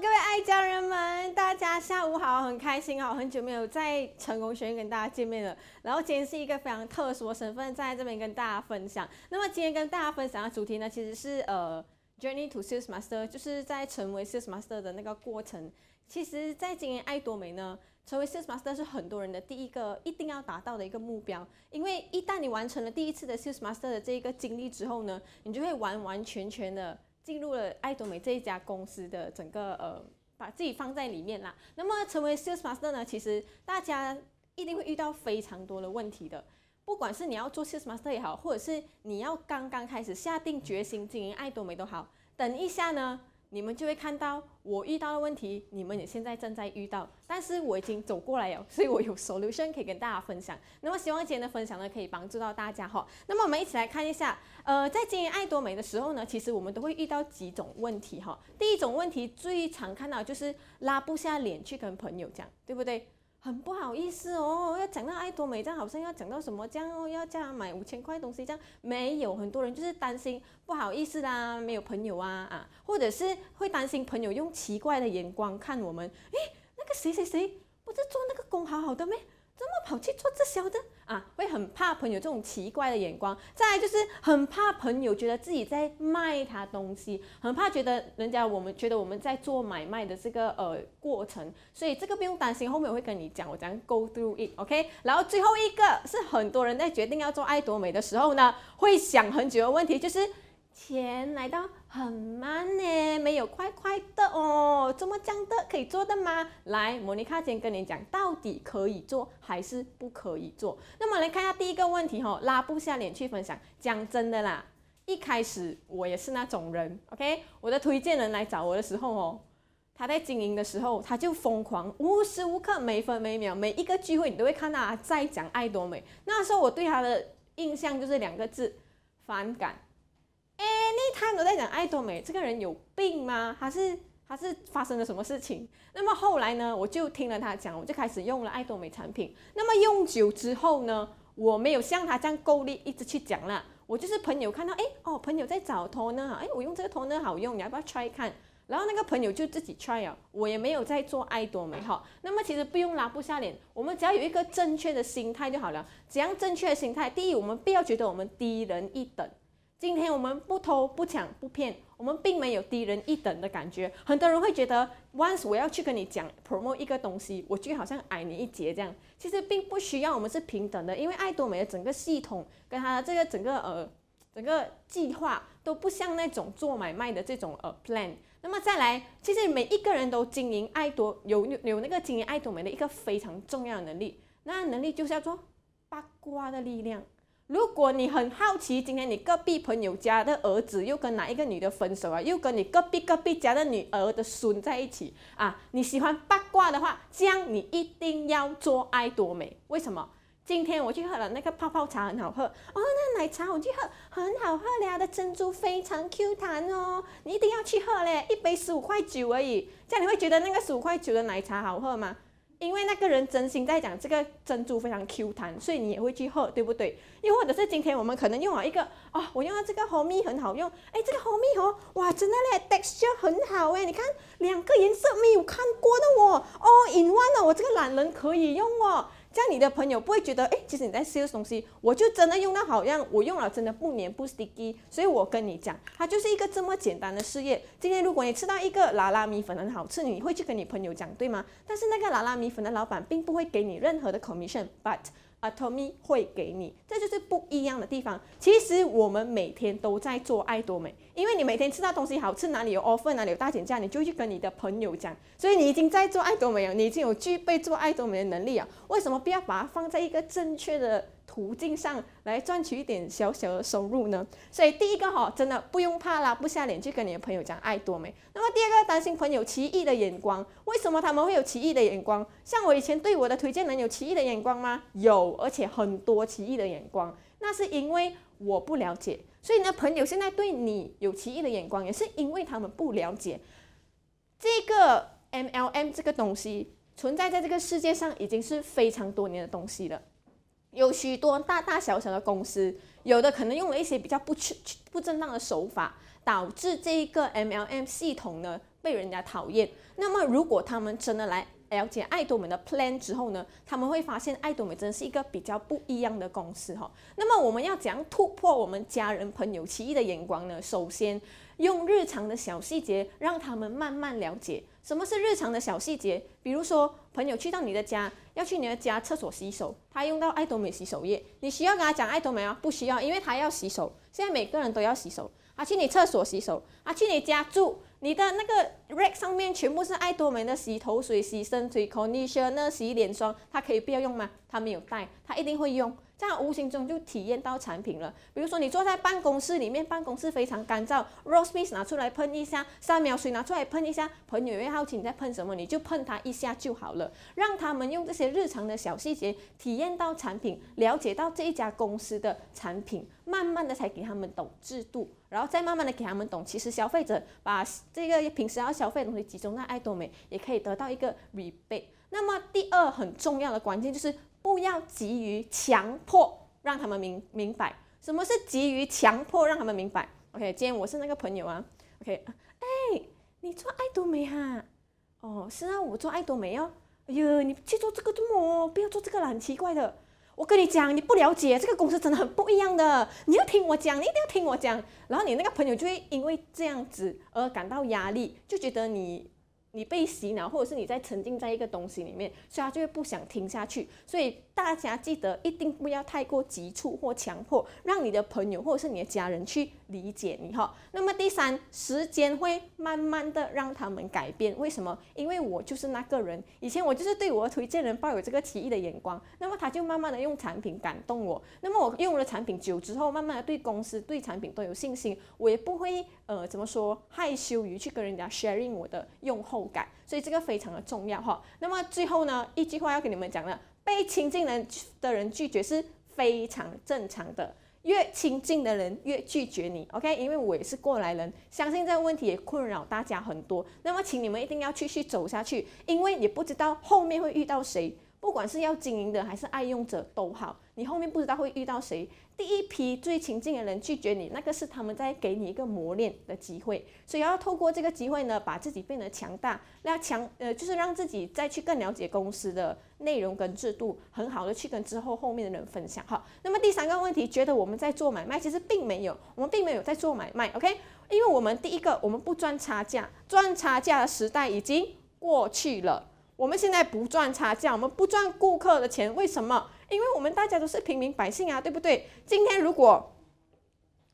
各位爱家人们，大家下午好，很开心哦，很久没有在成功学院跟大家见面了。然后今天是一个非常特殊的身份，在这边跟大家分享。那么今天跟大家分享的主题呢，其实是呃，Journey to Sales Master，就是在成为 Sales Master 的那个过程。其实，在今年爱多美呢，成为 Sales Master 是很多人的第一个一定要达到的一个目标。因为一旦你完成了第一次的 Sales Master 的这一个经历之后呢，你就会完完全全的。进入了爱多美这一家公司的整个呃，把自己放在里面啦。那么成为 Sales Master 呢，其实大家一定会遇到非常多的问题的。不管是你要做 Sales Master 也好，或者是你要刚刚开始下定决心经营爱多美都好，等一下呢。你们就会看到我遇到的问题，你们也现在正在遇到，但是我已经走过来了，所以我有 solution 可以跟大家分享。那么希望今天的分享呢，可以帮助到大家哈。那么我们一起来看一下，呃，在经营爱多美的时候呢，其实我们都会遇到几种问题哈。第一种问题最常看到就是拉不下脸去跟朋友讲，对不对？很不好意思哦，要讲到爱多美这样，好像要讲到什么这样哦，要这样买五千块东西这样，没有很多人就是担心不好意思啦，没有朋友啊啊，或者是会担心朋友用奇怪的眼光看我们，诶，那个谁谁谁不是做那个工好好的咩？怎么跑去做这小的啊？会很怕朋友这种奇怪的眼光，再来就是很怕朋友觉得自己在卖他东西，很怕觉得人家我们觉得我们在做买卖的这个呃过程，所以这个不用担心，后面我会跟你讲，我怎样 go through it，OK？然后最后一个是很多人在决定要做爱多美的时候呢，会想很久的问题就是。钱来到很慢呢，没有快快的哦，怎么讲的可以做的吗？来，莫妮卡先跟你讲，到底可以做还是不可以做？那么来看一下第一个问题哈，拉不下脸去分享。讲真的啦，一开始我也是那种人，OK？我的推荐人来找我的时候哦，他在经营的时候，他就疯狂，无时无刻、每分每秒、每一个聚会，你都会看到他在讲爱多美。那时候我对他的印象就是两个字：反感。Anytime 都在讲爱多美，这个人有病吗？还是还是发生了什么事情？那么后来呢，我就听了他讲，我就开始用了爱多美产品。那么用久之后呢，我没有像他这样够力一直去讲了。我就是朋友看到，哎哦，朋友在找托呢哎，我用这个托呢好用，你要不要 try 看？然后那个朋友就自己 try 了，我也没有在做爱多美哈。那么其实不用拉不下脸，我们只要有一个正确的心态就好了。怎样正确的心态？第一，我们不要觉得我们低人一等。今天我们不偷不抢不骗，我们并没有低人一等的感觉。很多人会觉得，once 我要去跟你讲 promote 一个东西，我就好像矮你一截这样。其实并不需要，我们是平等的，因为爱多美的整个系统跟它的这个整个呃整个计划都不像那种做买卖的这种呃 plan。那么再来，其实每一个人都经营爱多有有那个经营爱多美的一个非常重要的能力，那能力就是叫做八卦的力量。如果你很好奇，今天你隔壁朋友家的儿子又跟哪一个女的分手啊？又跟你隔壁隔壁家的女儿的孙在一起啊？你喜欢八卦的话，这样你一定要做爱多美。为什么？今天我去喝了那个泡泡茶，很好喝哦。那奶茶我去喝，很好喝嘞，的珍珠 非常 Q 弹哦，你一定要去喝嘞，一杯十五块九而已。这样你会觉得那个十五块九的奶茶好喝吗？因为那个人真心在讲这个珍珠非常 Q 弹，所以你也会去喝，对不对？又或者是今天我们可能用了一个哦，我用了这个蜂蜜很好用，哎，这个蜂蜜哦，哇，真的嘞，texture 很好哎，你看两个颜色没有看过的哦，all in one 哦，我这个懒人可以用哦。这样你的朋友不会觉得，哎，其实你在试这东西，我就真的用到好像我用了真的不黏不 sticky，所以我跟你讲，它就是一个这么简单的事业。今天如果你吃到一个拉拉米粉很好吃，你会去跟你朋友讲，对吗？但是那个拉拉米粉的老板并不会给你任何的 commission，but Atomy 会给你，这就是不一样的地方。其实我们每天都在做爱多美，因为你每天吃到东西好吃，哪里有 offer，哪里有大减价，你就去跟你的朋友讲。所以你已经在做爱多美了，你已经有具备做爱多美的能力啊。为什么不要把它放在一个正确的途径上来赚取一点小小的收入呢？所以第一个哈，真的不用怕拉不下脸去跟你的朋友讲爱多美。那么第二个，担心朋友奇异的眼光，为什么他们会有奇异的眼光？像我以前对我的推荐人有奇异的眼光吗？有，而且很多奇异的眼光。那是因为我不了解，所以呢，朋友现在对你有奇异的眼光，也是因为他们不了解这个 MLM 这个东西存在在这个世界上已经是非常多年的东西了。有许多大大小小的公司，有的可能用了一些比较不正不正当的手法，导致这一个 MLM 系统呢被人家讨厌。那么如果他们真的来了解爱多美的 plan 之后呢，他们会发现爱多美真是一个比较不一样的公司哈。那么我们要怎样突破我们家人朋友奇异的眼光呢？首先用日常的小细节让他们慢慢了解什么是日常的小细节。比如说朋友去到你的家，要去你的家厕所洗手，他用到爱多美洗手液，你需要跟他讲爱多美吗？不需要，因为他要洗手。现在每个人都要洗手。他去你厕所洗手，他去你家住。你的那个 rack 上面全部是爱多美的洗头水、洗身水、conditioner、洗脸霜，他可以不要用吗？他没有带，他一定会用，这样无形中就体验到产品了。比如说你坐在办公室里面，办公室非常干燥，rose mist 拿出来喷一下，三秒水拿出来喷一下，朋友也好奇你在喷什么，你就喷它一下就好了。让他们用这些日常的小细节体验到产品，了解到这一家公司的产品，慢慢的才给他们懂制度。然后再慢慢的给他们懂，其实消费者把这个平时要消费的东西集中在爱多美，也可以得到一个 rebate。那么第二很重要的关键就是不要急于强迫让他们明明白什么是急于强迫让他们明白。OK，今天我是那个朋友啊。OK，哎，你做爱多美哈？哦，是啊，我做爱多美哦。哎呦，你去做这个做么？不要做这个了很奇怪的。我跟你讲，你不了解这个公司真的很不一样的，你要听我讲，你一定要听我讲。然后你那个朋友就会因为这样子而感到压力，就觉得你。你被洗脑，或者是你在沉浸在一个东西里面，所以他就会不想听下去。所以大家记得一定不要太过急促或强迫，让你的朋友或者是你的家人去理解你哈。那么第三，时间会慢慢的让他们改变。为什么？因为我就是那个人，以前我就是对我的推荐人抱有这个奇异的眼光，那么他就慢慢的用产品感动我。那么我用了产品久之后，慢慢的对公司、对产品都有信心，我也不会呃怎么说害羞于去跟人家 sharing 我的用后感，所以这个非常的重要哈。那么最后呢，一句话要跟你们讲了，被亲近人的人拒绝是非常正常的，越亲近的人越拒绝你，OK？因为我也是过来人，相信这个问题也困扰大家很多。那么请你们一定要继续走下去，因为你不知道后面会遇到谁。不管是要经营的还是爱用者都好，你后面不知道会遇到谁。第一批最亲近的人拒绝你，那个是他们在给你一个磨练的机会。所以要透过这个机会呢，把自己变得强大，要强呃，就是让自己再去更了解公司的内容跟制度，很好的去跟之后后面的人分享。好，那么第三个问题，觉得我们在做买卖，其实并没有，我们并没有在做买卖，OK？因为我们第一个，我们不赚差价，赚差价的时代已经过去了。我们现在不赚差价，我们不赚顾客的钱，为什么？因为我们大家都是平民百姓啊，对不对？今天如果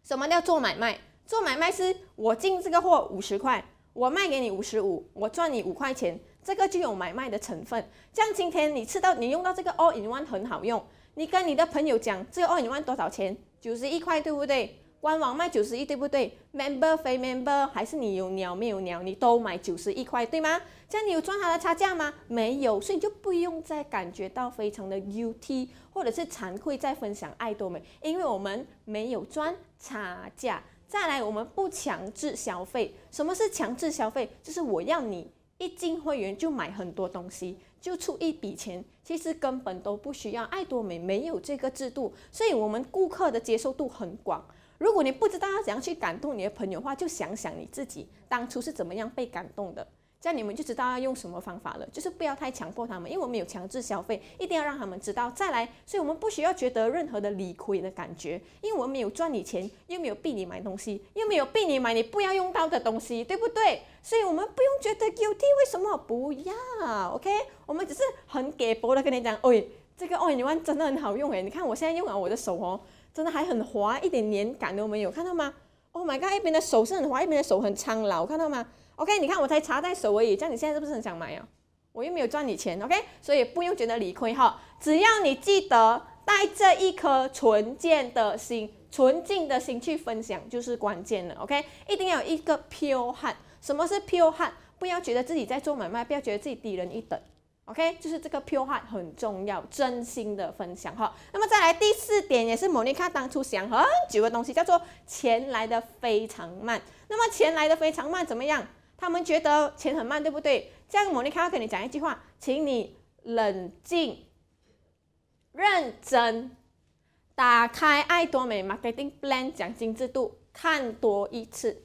什么叫做买卖？做买卖是我进这个货五十块，我卖给你五十五，我赚你五块钱，这个就有买卖的成分。像今天你吃到你用到这个 All in One 很好用，你跟你的朋友讲这个 All in One 多少钱？九十一块，对不对？官网卖九十一，对不对？Member 非 Member 还是你有鸟没有鸟，你都买九十一块，对吗？这样你有赚他的差价吗？没有，所以你就不用再感觉到非常的 UT 或者是惭愧在分享爱多美，因为我们没有赚差价。再来，我们不强制消费。什么是强制消费？就是我要你一进会员就买很多东西，就出一笔钱，其实根本都不需要。爱多美没有这个制度，所以我们顾客的接受度很广。如果你不知道要怎样去感动你的朋友的话，就想想你自己当初是怎么样被感动的，这样你们就知道要用什么方法了。就是不要太强迫他们，因为我们有强制消费，一定要让他们知道。再来，所以我们不需要觉得任何的理亏的感觉，因为我们没有赚你钱，又没有逼你买东西，又没有逼你买你不要用到的东西，对不对？所以我们不用觉得 guilty，为什么不要？OK，我们只是很给薄的跟你讲，哎，这个 All in One 真的很好用诶，你看我现在用了我的手哦。真的还很滑，一点黏感都没有，看到吗？Oh my god，一边的手是很滑，一边的手很苍老，看到吗？OK，你看我才擦在手而已，这样你现在是不是很想买啊？我又没有赚你钱，OK，所以不用觉得理亏哈，只要你记得带着一颗纯净的心，纯净的心去分享就是关键了，OK，一定要有一个 pure heart。什么是 pure heart？不要觉得自己在做买卖，不要觉得自己低人一等。OK，就是这个 pure heart 很重要，真心的分享哈。那么再来第四点，也是莫妮卡当初想很久的东西，叫做钱来的非常慢。那么钱来的非常慢怎么样？他们觉得钱很慢，对不对？这样莫妮卡要跟你讲一句话，请你冷静、认真，打开爱多美 Marketing Plan 奖金制度，看多一次。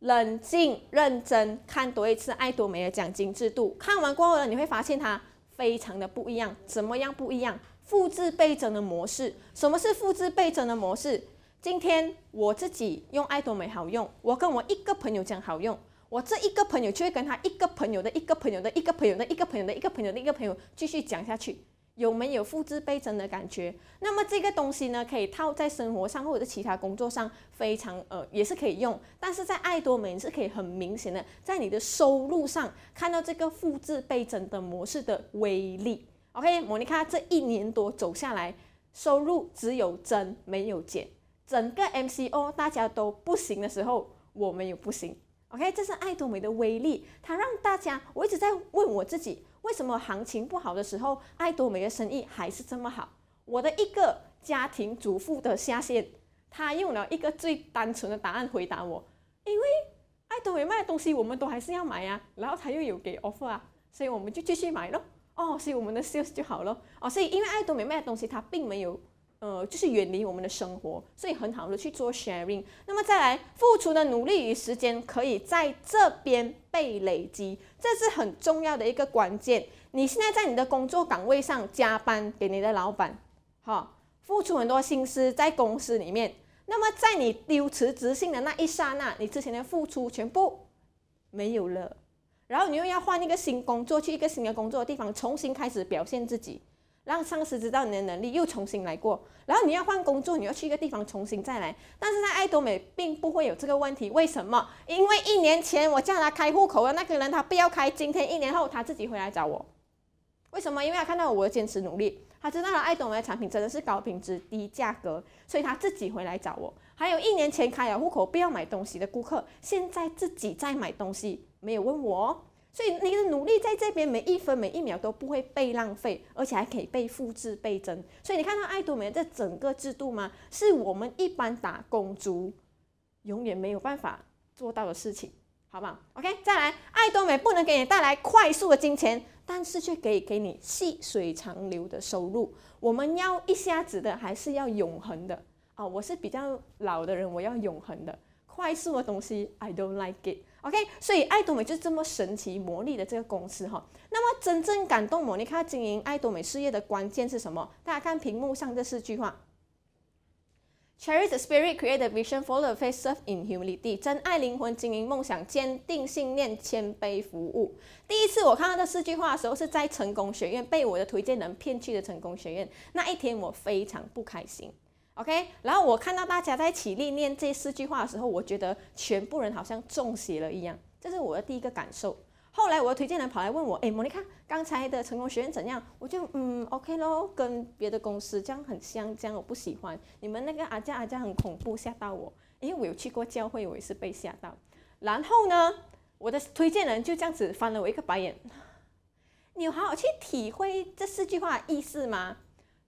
冷静认真看多一次爱多美的奖金制度，看完过后呢，你会发现它非常的不一样。怎么样不一样？复制倍增的模式。什么是复制倍增的模式？今天我自己用爱多美好用，我跟我一个朋友讲好用，我这一个朋友就会跟他一个朋友的一个朋友的一个朋友的一个朋友的一个朋友的一个朋友继续讲下去。有没有复制倍增的感觉？那么这个东西呢，可以套在生活上或者其他工作上，非常呃也是可以用。但是在爱多美是可以很明显的在你的收入上看到这个复制倍增的模式的威力。OK，莫妮卡这一年多走下来，收入只有增没有减。整个 MCO 大家都不行的时候，我们也不行。OK，这是爱多美的威力，它让大家，我一直在问我自己。为什么行情不好的时候，爱多美的生意还是这么好？我的一个家庭主妇的下线，他用了一个最单纯的答案回答我：因为爱多美卖的东西我们都还是要买啊，然后他又有给 offer 啊，所以我们就继续买咯。哦，所以我们的 sales 就好了。哦，所以因为爱多美卖的东西它并没有。呃，就是远离我们的生活，所以很好的去做 sharing。那么再来，付出的努力与时间可以在这边被累积，这是很重要的一个关键。你现在在你的工作岗位上加班给你的老板，哈，付出很多心思在公司里面。那么在你丢辞职信的那一刹那，你之前的付出全部没有了，然后你又要换一个新工作，去一个新的工作的地方，重新开始表现自己。让上司知道你的能力，又重新来过。然后你要换工作，你要去一个地方重新再来。但是在爱多美并不会有这个问题，为什么？因为一年前我叫他开户口的那个人，他不要开。今天一年后，他自己回来找我。为什么？因为他看到我的坚持努力，他知道了爱多美的产品真的是高品质低价格，所以他自己回来找我。还有一年前开了户口不要买东西的顾客，现在自己在买东西，没有问我。所以你的努力在这边每一分每一秒都不会被浪费，而且还可以被复制倍增。所以你看到爱多美这整个制度吗？是我们一般打工族永远没有办法做到的事情，好不好？OK，再来，爱多美不能给你带来快速的金钱，但是却可以给你细水长流的收入。我们要一下子的，还是要永恒的？啊，我是比较老的人，我要永恒的。快速的东西，I don't like it。OK，所以爱多美就是这么神奇魔力的这个公司哈。那么真正感动莫妮卡经营爱多美事业的关键是什么？大家看屏幕上这四句话：Cherish the spirit, create the vision, follow the faith, serve in humility。真爱灵魂，经营梦想，坚定信念，谦卑服务。第一次我看到这四句话的时候，是在成功学院被我的推荐人骗去的成功学院。那一天我非常不开心。OK，然后我看到大家在起立念这四句话的时候，我觉得全部人好像中邪了一样，这是我的第一个感受。后来我的推荐人跑来问我，哎，莫妮卡，刚才的成功学院怎样？我就嗯，OK 咯，跟别的公司这样很像，这样我不喜欢。你们那个阿加阿加很恐怖，吓到我，因为我有去过教会，我也是被吓到。然后呢，我的推荐人就这样子翻了我一个白眼，你有好好去体会这四句话的意思吗？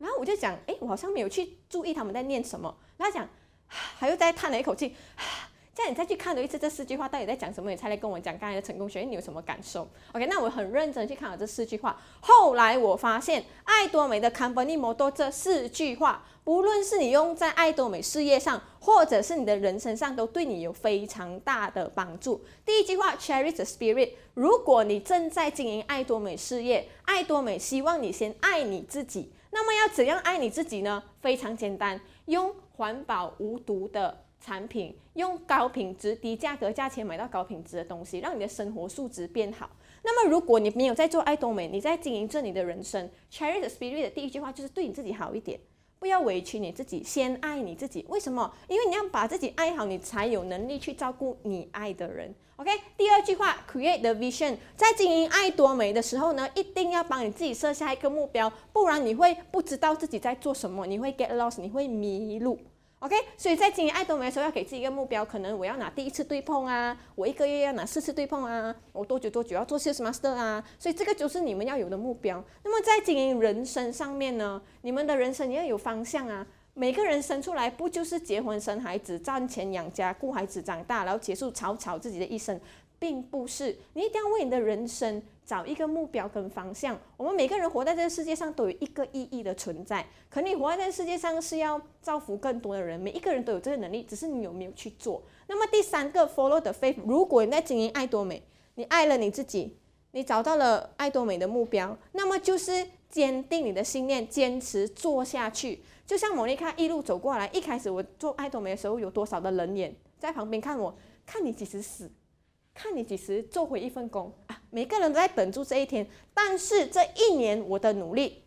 然后我就讲，哎，我好像没有去注意他们在念什么。然后讲，还又再叹了一口气。这样你再去看多一次这四句话到底在讲什么，你才来跟我讲刚才的成功学你有什么感受？OK，那我很认真去看了这四句话。后来我发现，爱多美的 Company Motto 这四句话，不论是你用在爱多美事业上，或者是你的人生上，都对你有非常大的帮助。第一句话，Cherish the spirit。如果你正在经营爱多美事业，爱多美希望你先爱你自己。那么要怎样爱你自己呢？非常简单，用环保无毒的产品，用高品质、低价格价钱买到高品质的东西，让你的生活素质变好。那么如果你没有在做爱多美，你在经营着你的人生，Cherish the spirit 的第一句话就是对你自己好一点。不要委屈你自己，先爱你自己。为什么？因为你要把自己爱好，你才有能力去照顾你爱的人。OK，第二句话，create the vision。在经营爱多美的时候呢，一定要帮你自己设下一个目标，不然你会不知道自己在做什么，你会 get lost，你会迷路。OK，所以在经营爱多美的时候，要给自己一个目标，可能我要拿第一次对碰啊，我一个月要拿四次对碰啊，我多久多久要做 Sales Master 啊，所以这个就是你们要有的目标。那么在经营人生上面呢，你们的人生也要有方向啊。每个人生出来不就是结婚生孩子、赚钱养家、顾孩子长大，然后结束草草自己的一生？并不是。你一定要为你的人生找一个目标跟方向。我们每个人活在这个世界上都有一个意义的存在。可你活在这个世界上是要造福更多的人，每一个人都有这个能力，只是你有没有去做。那么第三个，follow the faith。如果你在经营爱多美，你爱了你自己，你找到了爱多美的目标，那么就是坚定你的信念，坚持做下去。就像莫妮卡一路走过来，一开始我做爱多美的时候，有多少的人眼在旁边看我，看你几时死，看你几时做回一份工啊！每个人都在等住这一天。但是这一年我的努力，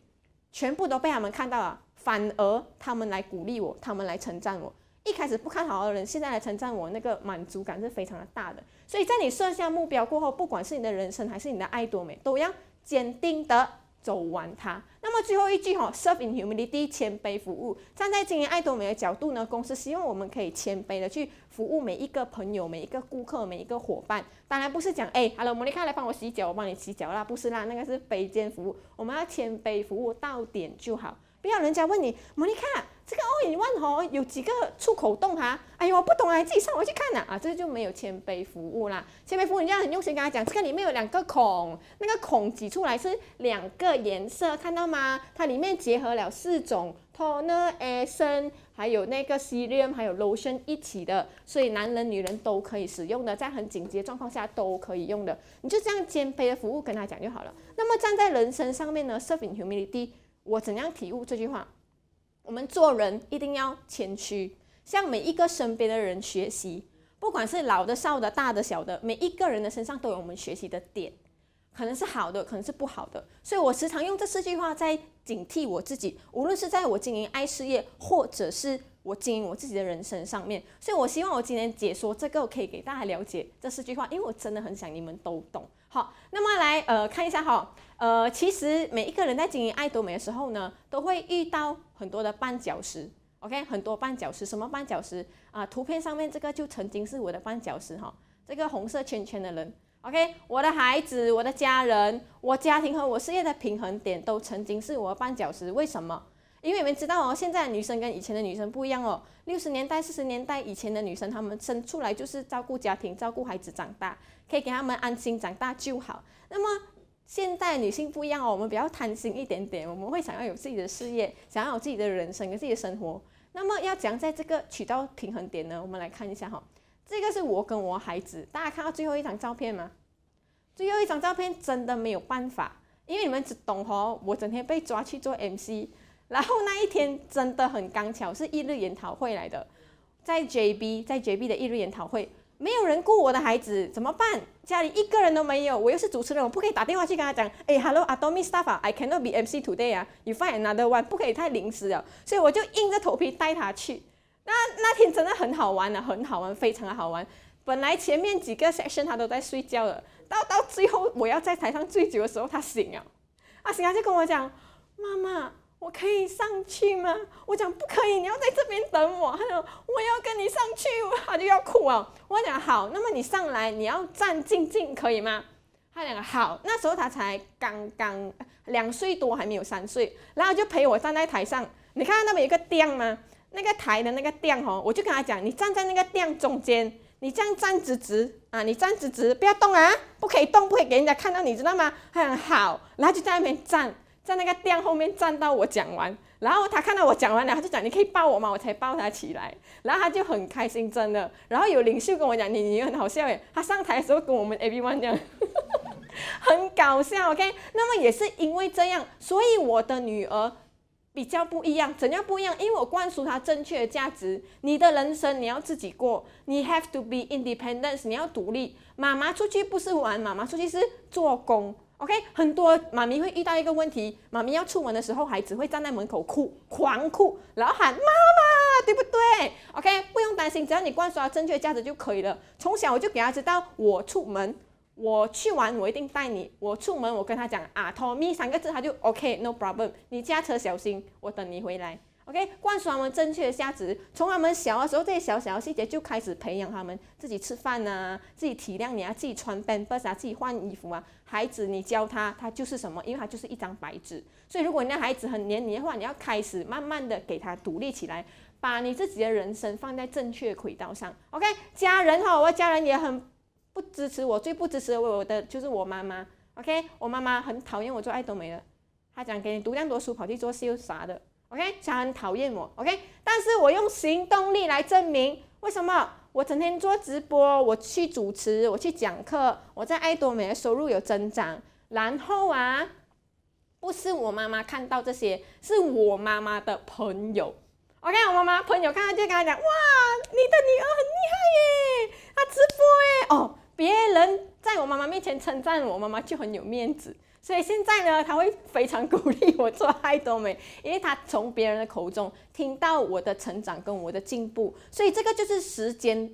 全部都被他们看到了，反而他们来鼓励我，他们来称赞我。一开始不看好的人，现在来称赞我，那个满足感是非常的大的。所以在你设下目标过后，不管是你的人生还是你的爱多美，都要坚定的。走完它。那么最后一句哈，serve in humility，谦卑服务。站在经营爱多美的角度呢，公司希望我们可以谦卑的去服务每一个朋友、每一个顾客、每一个伙伴。当然不是讲哎，Hello，莫妮卡来帮我洗脚，我帮你洗脚啦，不是啦，那个是卑贱服务。我们要谦卑服务，到点就好。不要人家问你，莫妮卡。这个 all in one 哦，有几个出口洞哈？哎呦，我不懂啊，你自己上回去看呐啊！这就没有谦卑服务啦。谦卑服务，你要很用心跟他讲，这个里面有两个孔，那个孔挤出来是两个颜色，看到吗？它里面结合了四种 toner、essence，还有那个 serum，还有 lotion 一起的，所以男人女人都可以使用的，在很紧急的状况下都可以用的。你就这样谦卑的服务跟他讲就好了。那么站在人生上面呢 serving humility，我怎样体悟这句话？我们做人一定要谦虚，向每一个身边的人学习，不管是老的、少的、大的、小的，每一个人的身上都有我们学习的点，可能是好的，可能是不好的。所以我时常用这四句话在警惕我自己，无论是在我经营爱事业，或者是我经营我自己的人生上面。所以我希望我今天解说这个，我可以给大家了解这四句话，因为我真的很想你们都懂。好，那么来呃看一下哈，呃其实每一个人在经营爱多美的时候呢，都会遇到很多的绊脚石，OK，很多绊脚石，什么绊脚石啊？图片上面这个就曾经是我的绊脚石哈，这个红色圈圈的人，OK，我的孩子、我的家人、我家庭和我事业的平衡点都曾经是我的绊脚石，为什么？因为你们知道哦，现在的女生跟以前的女生不一样哦。六十年代、四十年代以前的女生，她们生出来就是照顾家庭、照顾孩子长大，可以给他们安心长大就好。那么现代女性不一样哦，我们比较贪心一点点，我们会想要有自己的事业，想要有自己的人生、跟自己的生活。那么要讲在这个取到平衡点呢？我们来看一下哈，这个是我跟我孩子，大家看到最后一张照片吗？最后一张照片真的没有办法，因为你们只懂哦，我整天被抓去做 MC。然后那一天真的很刚巧，是一日研讨会来的，在 JB，在 JB 的一日研讨会，没有人顾我的孩子，怎么办？家里一个人都没有，我又是主持人，我不可以打电话去跟他讲，哎，Hello，Atomy Staff，I cannot be MC today 啊，You find another one，不可以太临时了，所以我就硬着头皮带他去。那那天真的很好玩啊，很好玩，非常的好玩。本来前面几个 section 他都在睡觉了，到到最后我要在台上最久的时候，他醒了，他醒了就跟我讲，妈妈。我可以上去吗？我讲不可以，你要在这边等我。他说我要跟你上去，他就要哭啊。我讲好，那么你上来，你要站静静，可以吗？他讲好。那时候他才刚刚两岁多，还没有三岁，然后就陪我站在台上。你看那边有个垫吗？那个台的那个垫哦，我就跟他讲，你站在那个垫中间，你这样站直直啊，你站直直，不要动啊，不可以动，不可以给人家看到，你知道吗？他讲好，然后就在那边站。在那个垫后面站到我讲完，然后他看到我讲完了，他就讲：“你可以抱我吗？”我才抱他起来，然后他就很开心，真的。然后有领袖跟我讲：“你你很好笑耶！”他上台的时候跟我们 everyone 这样，很搞笑。OK，那么也是因为这样，所以我的女儿比较不一样。怎样不一样？因为我灌输她正确的价值：你的人生你要自己过，你 have to be independent，你要独立。妈妈出去不是玩，妈妈出去是做工。OK，很多妈咪会遇到一个问题，妈咪要出门的时候，孩子会站在门口哭，狂哭，然后喊妈妈，对不对？OK，不用担心，只要你灌输正确价值就可以了。从小我就给他知道，我出门，我去玩，我一定带你。我出门，我跟他讲啊，Tommy 三个字，他就 OK，no problem。你驾车小心，我等你回来。OK，灌输他们正确的价值，从他们小的时候，这些小小的细节就开始培养他们自己吃饭啊，自己体谅你啊，自己穿 Pampers 啊，自己换衣服啊。孩子，你教他，他就是什么？因为他就是一张白纸。所以，如果你的孩子很黏你的话，你要开始慢慢的给他独立起来，把你自己的人生放在正确轨道上。OK，家人哈，我家人也很不支持我，最不支持我的就是我妈妈。OK，我妈妈很讨厌我做爱都没了，她讲给你读那么多书跑去做秀啥的。OK，她很讨厌我。OK，但是我用行动力来证明，为什么我整天做直播，我去主持，我去讲课，我在爱多美的收入有增长。然后啊，不是我妈妈看到这些，是我妈妈的朋友。OK，我妈妈朋友看到就跟他讲，哇，你的女儿很厉害耶，她直播耶。哦，别人在我妈妈面前称赞我妈妈就很有面子，所以现在呢，他会非常鼓励我做爱多美，因为他从别人的口中听到我的成长跟我的进步，所以这个就是时间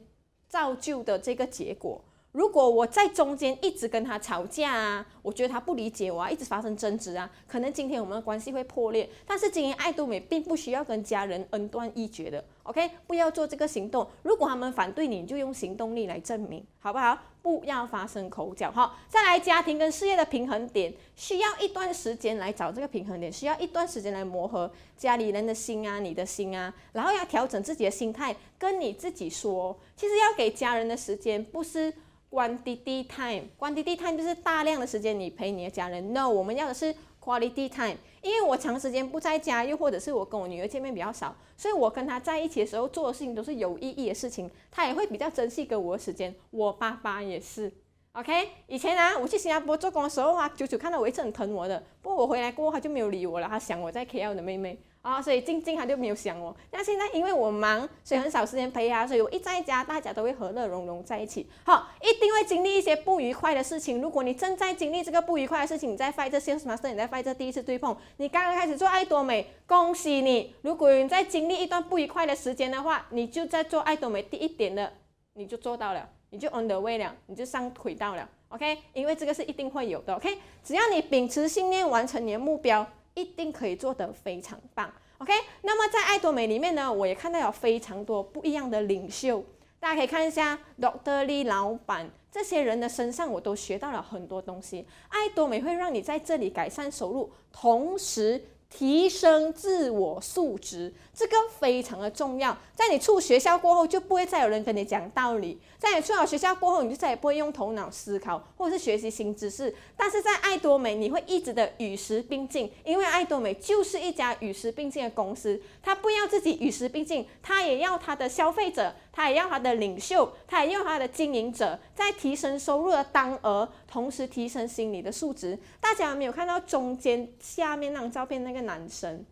造就的这个结果。如果我在中间一直跟他吵架啊，我觉得他不理解我啊，一直发生争执啊，可能今天我们的关系会破裂。但是经营爱多美并不需要跟家人恩断义绝的，OK？不要做这个行动。如果他们反对你，你就用行动力来证明，好不好？不要发生口角。好，再来，家庭跟事业的平衡点需要一段时间来找这个平衡点，需要一段时间来磨合家里人的心啊，你的心啊，然后要调整自己的心态，跟你自己说，其实要给家人的时间不是。Quantity time，Quantity time 就是大量的时间你陪你的家人。No，我们要的是 quality time。因为我长时间不在家，又或者是我跟我女儿见面比较少，所以我跟她在一起的时候做的事情都是有意义的事情，她也会比较珍惜跟我的时间。我爸爸也是，OK。以前啊，我去新加坡做工的时候啊，久久看到我一直很疼我的，不过我回来过后他就没有理我了，他想我在 KL 的妹妹。啊、所以静静他就没有想我。那现在因为我忙，所以很少时间陪他，所以我一在家，大家都会和乐融融在一起。好，一定会经历一些不愉快的事情。如果你正在经历这个不愉快的事情，你在 fight 这 sales master，你在 fight 这第一次对碰，你刚刚开始做爱多美，恭喜你。如果你在经历一段不愉快的时间的话，你就在做爱多美第一点的，你就做到了，你就 on the way 了，你就上轨道了。OK，因为这个是一定会有的。OK，只要你秉持信念，完成你的目标。一定可以做得非常棒，OK？那么在爱多美里面呢，我也看到有非常多不一样的领袖，大家可以看一下 Dr. Lee 老板这些人的身上，我都学到了很多东西。爱多美会让你在这里改善收入，同时。提升自我素质，这个非常的重要。在你出学校过后，就不会再有人跟你讲道理。在你出了学校过后，你就再也不会用头脑思考，或者是学习新知识。但是在爱多美，你会一直的与时并进，因为爱多美就是一家与时并进的公司。他不要自己与时并进，他也要他的消费者。他也要他的领袖，他也要他的经营者，在提升收入的当儿，同时提升心理的素质。大家有没有看到中间下面那张照片那个男生？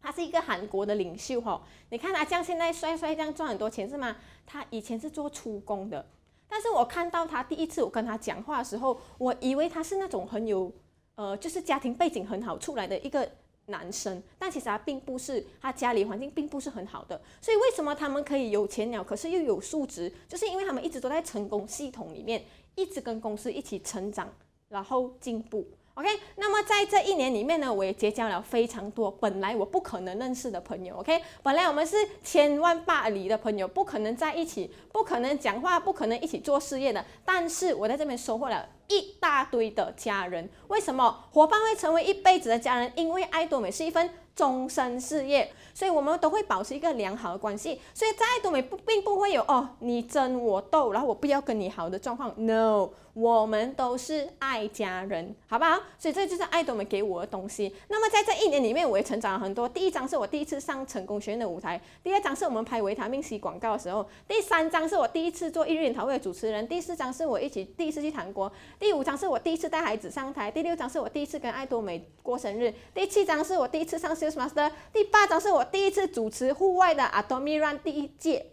他是一个韩国的领袖哈，你看他这样现在帅帅这样赚很多钱是吗？他以前是做出工的，但是我看到他第一次我跟他讲话的时候，我以为他是那种很有呃，就是家庭背景很好出来的一个。男生，但其实他并不是，他家里环境并不是很好的，所以为什么他们可以有钱了，可是又有素质，就是因为他们一直都在成功系统里面，一直跟公司一起成长，然后进步。OK，那么在这一年里面呢，我也结交了非常多本来我不可能认识的朋友。OK，本来我们是千万八里的朋友，不可能在一起，不可能讲话，不可能一起做事业的，但是我在这边收获了一大堆的家人。为什么伙伴会成为一辈子的家人？因为爱多美是一份终身事业，所以我们都会保持一个良好的关系。所以在爱多美不并不会有哦，你争我斗，然后我不要跟你好的状况。No。我们都是爱家人，好不好？所以这就是爱多美给我的东西。那么在这一年里面，我也成长了很多。第一张是我第一次上成功学院的舞台，第二张是我们拍维他命 C 广告的时候，第三张是我第一次做一日研讨会的主持人，第四张是我一起第一次去韩国，第五张是我第一次带孩子上台，第六张是我第一次跟爱多美过生日，第七张是我第一次上 Sales Master，第八章是我第一次主持户外的 Atomy Run 第一届。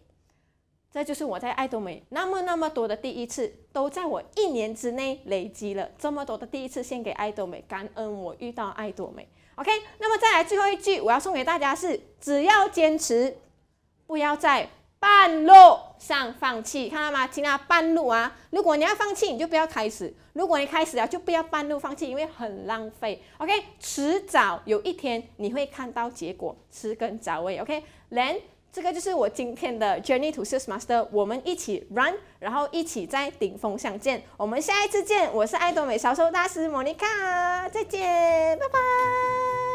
这就是我在爱多美那么那么多的第一次，都在我一年之内累积了这么多的第一次，献给爱多美，感恩我遇到爱多美。OK，那么再来最后一句，我要送给大家是：只要坚持，不要再半路上放弃。看到吗？听到半路啊！如果你要放弃，你就不要开始；如果你开始了，就不要半路放弃，因为很浪费。OK，迟早有一天你会看到结果，吃根早味。OK，then。这个就是我今天的 Journey to Sales Master，我们一起 run，然后一起在顶峰相见。我们下一次见，我是爱多美销售大师莫妮卡，再见，拜拜。